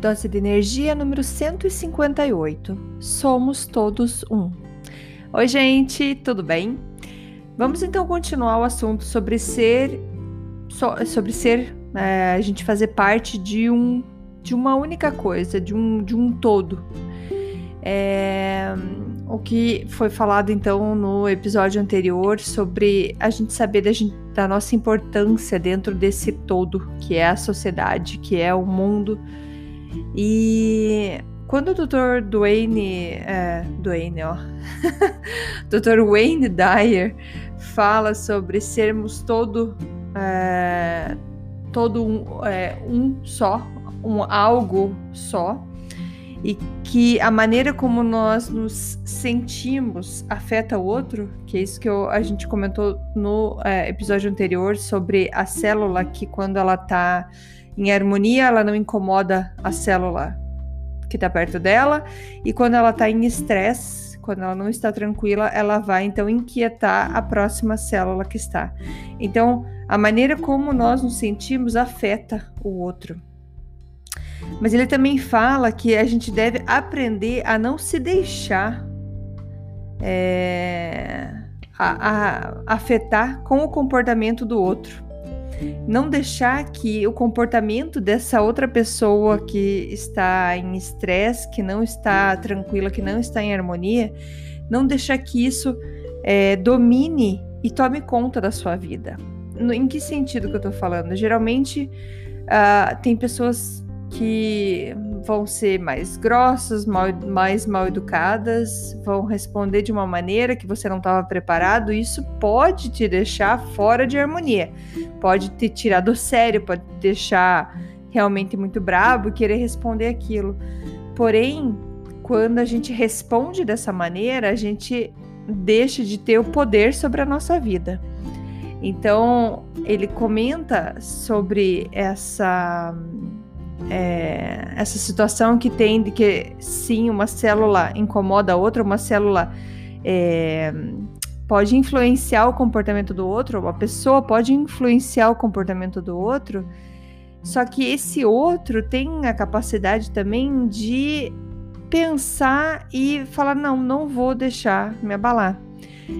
Dose de energia número 158. Somos todos um. Oi, gente, tudo bem? Vamos então continuar o assunto sobre ser sobre ser é, a gente fazer parte de um de uma única coisa, de um, de um todo. É, o que foi falado então no episódio anterior sobre a gente saber da, gente, da nossa importância dentro desse todo que é a sociedade, que é o mundo e quando o Dr. Dwayne, é, ó, Dr. Wayne Dyer fala sobre sermos todo, é, todo um, é, um só, um algo só, e que a maneira como nós nos sentimos afeta o outro, que é isso que eu, a gente comentou no é, episódio anterior sobre a célula que quando ela está em harmonia, ela não incomoda a célula que está perto dela, e quando ela está em estresse, quando ela não está tranquila, ela vai então inquietar a próxima célula que está. Então, a maneira como nós nos sentimos afeta o outro. Mas ele também fala que a gente deve aprender a não se deixar é, a, a, afetar com o comportamento do outro não deixar que o comportamento dessa outra pessoa que está em estresse, que não está tranquila, que não está em harmonia, não deixar que isso é, domine e tome conta da sua vida. No, em que sentido que eu estou falando? Geralmente uh, tem pessoas que vão ser mais grossas, mal, mais mal educadas, vão responder de uma maneira que você não estava preparado. Isso pode te deixar fora de harmonia, pode te tirar do sério, pode te deixar realmente muito brabo e querer responder aquilo. Porém, quando a gente responde dessa maneira, a gente deixa de ter o poder sobre a nossa vida. Então, ele comenta sobre essa é, essa situação que tem de que sim, uma célula incomoda a outra, uma célula é, pode influenciar o comportamento do outro, uma pessoa pode influenciar o comportamento do outro, só que esse outro tem a capacidade também de pensar e falar: não, não vou deixar me abalar.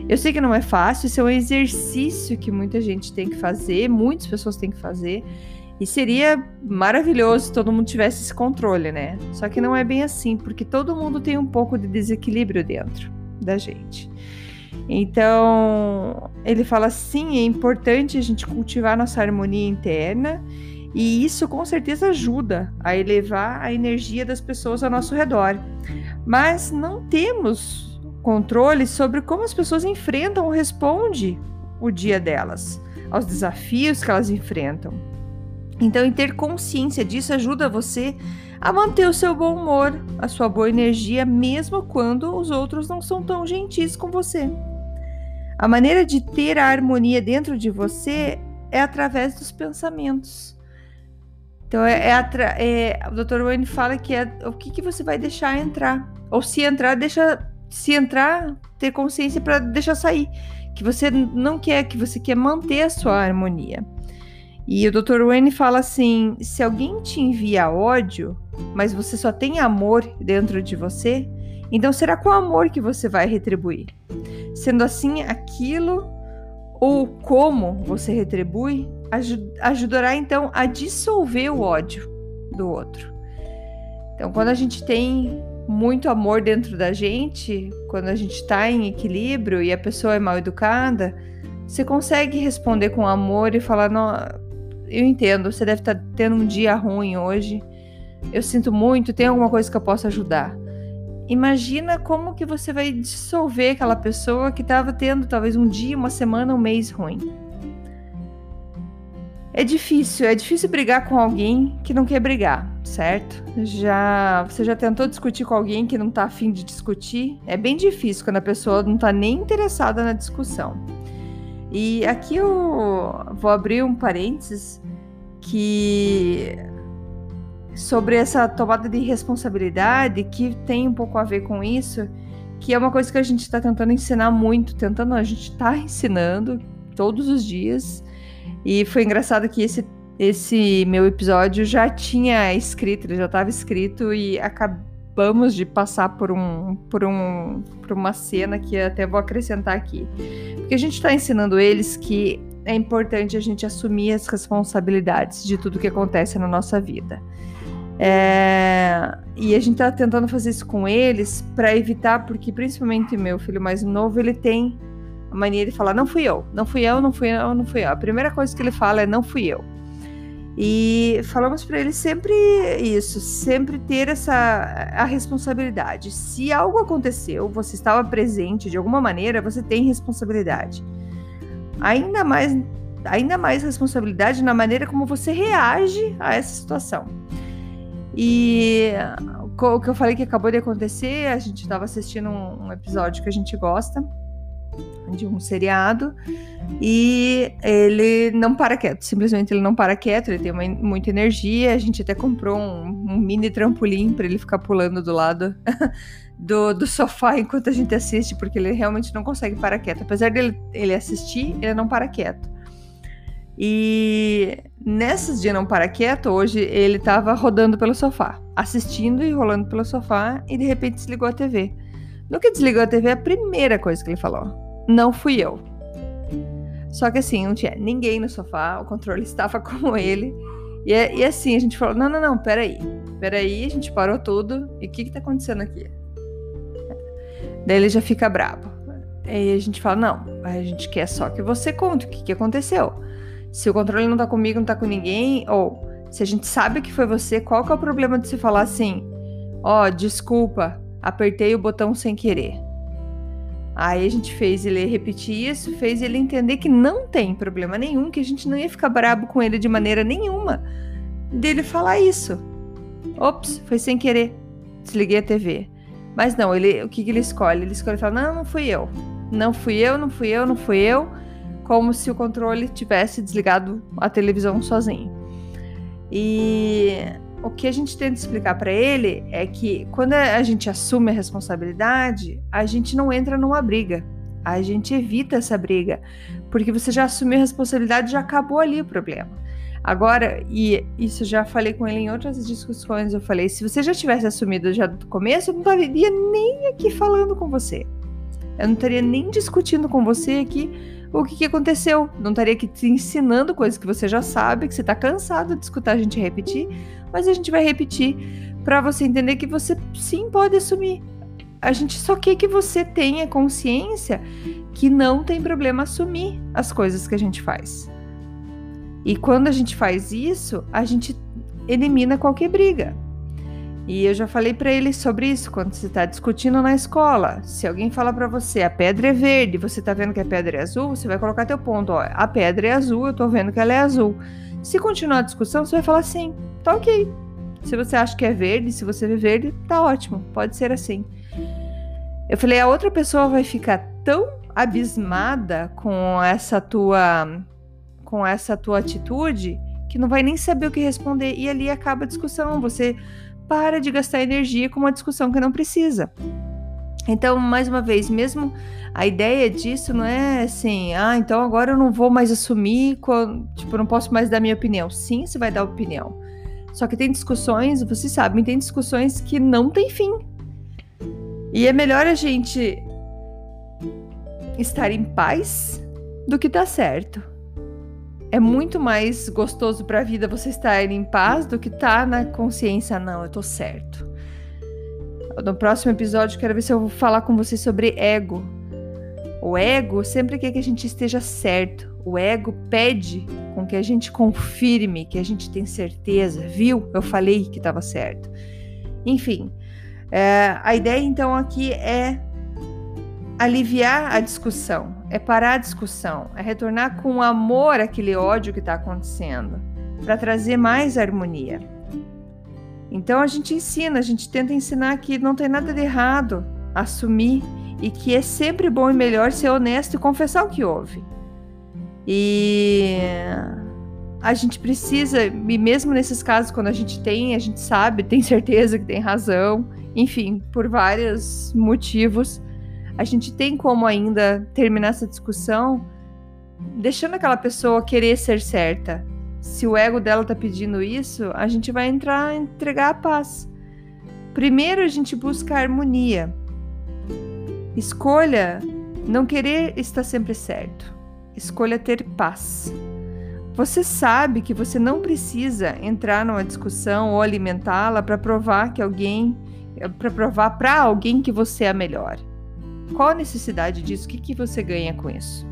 Eu sei que não é fácil, isso é um exercício que muita gente tem que fazer, muitas pessoas têm que fazer. E seria maravilhoso se todo mundo tivesse esse controle, né? Só que não é bem assim, porque todo mundo tem um pouco de desequilíbrio dentro da gente. Então, ele fala assim: é importante a gente cultivar nossa harmonia interna, e isso com certeza ajuda a elevar a energia das pessoas ao nosso redor. Mas não temos controle sobre como as pessoas enfrentam ou respondem o dia delas, aos desafios que elas enfrentam. Então, em ter consciência disso ajuda você a manter o seu bom humor, a sua boa energia, mesmo quando os outros não são tão gentis com você. A maneira de ter a harmonia dentro de você é através dos pensamentos. Então, é, é, é o Dr. Wayne fala que é o que, que você vai deixar entrar. Ou se entrar, deixa. Se entrar, ter consciência para deixar sair. Que você não quer, que você quer manter a sua harmonia. E o Dr. Wayne fala assim: se alguém te envia ódio, mas você só tem amor dentro de você, então será com amor que você vai retribuir. Sendo assim, aquilo ou como você retribui ajudará então a dissolver o ódio do outro. Então, quando a gente tem muito amor dentro da gente, quando a gente está em equilíbrio e a pessoa é mal educada, você consegue responder com amor e falar: eu entendo, você deve estar tá tendo um dia ruim hoje. Eu sinto muito, tem alguma coisa que eu possa ajudar. imagina como que você vai dissolver aquela pessoa que estava tendo talvez um dia, uma semana, um mês ruim. É difícil, é difícil brigar com alguém que não quer brigar, certo? Já você já tentou discutir com alguém que não tá afim de discutir? É bem difícil quando a pessoa não tá nem interessada na discussão. E aqui eu vou abrir um parênteses que sobre essa tomada de responsabilidade que tem um pouco a ver com isso, que é uma coisa que a gente está tentando ensinar muito, tentando, a gente está ensinando todos os dias e foi engraçado que esse, esse meu episódio já tinha escrito, ele já estava escrito e acabamos de passar por um, por um por uma cena que até vou acrescentar aqui. Porque a gente está ensinando eles que é importante a gente assumir as responsabilidades de tudo que acontece na nossa vida. É, e a gente está tentando fazer isso com eles para evitar, porque principalmente meu filho mais novo, ele tem a mania de falar: não fui eu, não fui eu, não fui eu, não fui eu. A primeira coisa que ele fala é: não fui eu. E falamos para ele sempre isso, sempre ter essa a responsabilidade. Se algo aconteceu, você estava presente de alguma maneira, você tem responsabilidade. Ainda mais ainda mais responsabilidade na maneira como você reage a essa situação. E o que eu falei que acabou de acontecer, a gente estava assistindo um, um episódio que a gente gosta de um seriado e ele não para quieto, simplesmente ele não para quieto, ele tem uma, muita energia. A gente até comprou um, um mini trampolim para ele ficar pulando do lado do, do, sofá enquanto a gente assiste, porque ele realmente não consegue parar quieto. Apesar dele ele assistir, ele não para quieto. E nesses dias não para quieto, hoje ele estava rodando pelo sofá, assistindo e rolando pelo sofá e de repente desligou a TV. No que desligou a TV, a primeira coisa que ele falou: Não fui eu. Só que assim, não tinha ninguém no sofá, o controle estava com ele. E, e assim, a gente falou: Não, não, não, peraí. Peraí, a gente parou tudo. E o que que tá acontecendo aqui? Daí ele já fica bravo. Aí a gente fala: Não, a gente quer só que você conte o que, que aconteceu. Se o controle não tá comigo, não tá com ninguém, ou se a gente sabe que foi você, qual que é o problema de você falar assim: Ó, oh, desculpa, apertei o botão sem querer. Aí a gente fez ele repetir isso, fez ele entender que não tem problema nenhum, que a gente não ia ficar brabo com ele de maneira nenhuma dele falar isso. Ops, foi sem querer. Desliguei a TV. Mas não, ele, o que, que ele escolhe? Ele escolhe falar: não, não fui eu. Não fui eu, não fui eu, não fui eu. Como se o controle tivesse desligado a televisão sozinho. E o que a gente tenta explicar para ele é que quando a gente assume a responsabilidade, a gente não entra numa briga. A gente evita essa briga, porque você já assumiu a responsabilidade, já acabou ali o problema. Agora, e isso já falei com ele em outras discussões, eu falei, se você já tivesse assumido já do começo, eu não estaria nem aqui falando com você. Eu não estaria nem discutindo com você aqui o que, que aconteceu. Não estaria aqui te ensinando coisas que você já sabe, que você está cansado de escutar a gente repetir, mas a gente vai repetir para você entender que você sim pode assumir. A gente só quer que você tenha consciência que não tem problema assumir as coisas que a gente faz. E quando a gente faz isso, a gente elimina qualquer briga. E eu já falei para ele sobre isso quando você está discutindo na escola. Se alguém fala para você a pedra é verde, você está vendo que a pedra é azul, você vai colocar teu ponto. Ó, a pedra é azul, eu estou vendo que ela é azul. Se continuar a discussão, você vai falar sim, tá ok. Se você acha que é verde, se você vê verde, tá ótimo, pode ser assim. Eu falei, a outra pessoa vai ficar tão abismada com essa tua com essa tua atitude que não vai nem saber o que responder e ali acaba a discussão. Você para de gastar energia com uma discussão que não precisa. Então, mais uma vez, mesmo a ideia disso não é assim, ah, então agora eu não vou mais assumir, tipo, não posso mais dar minha opinião. Sim, você vai dar opinião. Só que tem discussões, vocês sabem, tem discussões que não tem fim. E é melhor a gente estar em paz do que tá certo é muito mais gostoso para a vida você estar em paz do que estar tá na consciência, não, eu tô certo. No próximo episódio, quero ver se eu vou falar com você sobre ego. O ego sempre quer que a gente esteja certo. O ego pede com que a gente confirme, que a gente tem certeza, viu? Eu falei que estava certo. Enfim, É, a ideia então aqui é aliviar a discussão, é parar a discussão, é retornar com amor aquele ódio que está acontecendo, para trazer mais harmonia. Então a gente ensina, a gente tenta ensinar que não tem nada de errado assumir e que é sempre bom e melhor ser honesto e confessar o que houve. E a gente precisa, e mesmo nesses casos, quando a gente tem, a gente sabe, tem certeza que tem razão, enfim, por vários motivos, a gente tem como ainda terminar essa discussão deixando aquela pessoa querer ser certa. Se o ego dela tá pedindo isso, a gente vai entrar entregar a paz. Primeiro a gente busca a harmonia. Escolha não querer estar sempre certo. Escolha ter paz. Você sabe que você não precisa entrar numa discussão ou alimentá-la para provar que alguém para provar para alguém que você é melhor. Qual a necessidade disso? O que, que você ganha com isso?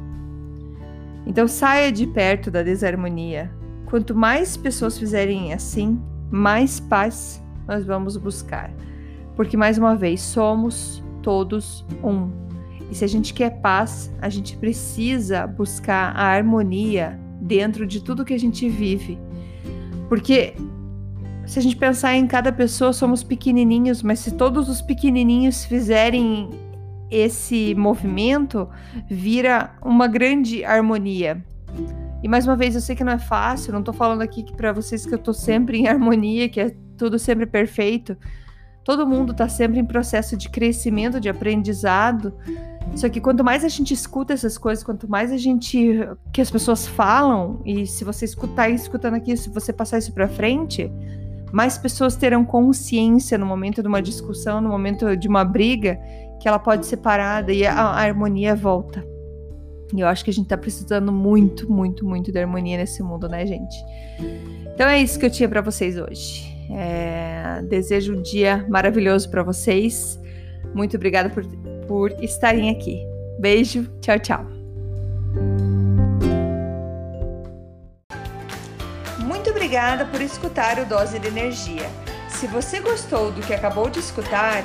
Então saia de perto da desarmonia. Quanto mais pessoas fizerem assim, mais paz nós vamos buscar. Porque, mais uma vez, somos todos um. E se a gente quer paz, a gente precisa buscar a harmonia dentro de tudo que a gente vive. Porque se a gente pensar em cada pessoa, somos pequenininhos, mas se todos os pequenininhos fizerem esse movimento, vira uma grande harmonia. E mais uma vez, eu sei que não é fácil, não tô falando aqui para vocês que eu tô sempre em harmonia, que é tudo sempre perfeito. Todo mundo tá sempre em processo de crescimento, de aprendizado. Só que quanto mais a gente escuta essas coisas, quanto mais a gente que as pessoas falam, e se você escutar escutando aqui, se você passar isso para frente, mais pessoas terão consciência no momento de uma discussão, no momento de uma briga, que ela pode ser parada e a, a harmonia volta. E eu acho que a gente tá precisando muito, muito, muito de harmonia nesse mundo, né, gente? Então é isso que eu tinha para vocês hoje. É, desejo um dia maravilhoso para vocês. Muito obrigada por, por estarem aqui. Beijo, tchau, tchau. obrigada por escutar o Dose de Energia. Se você gostou do que acabou de escutar,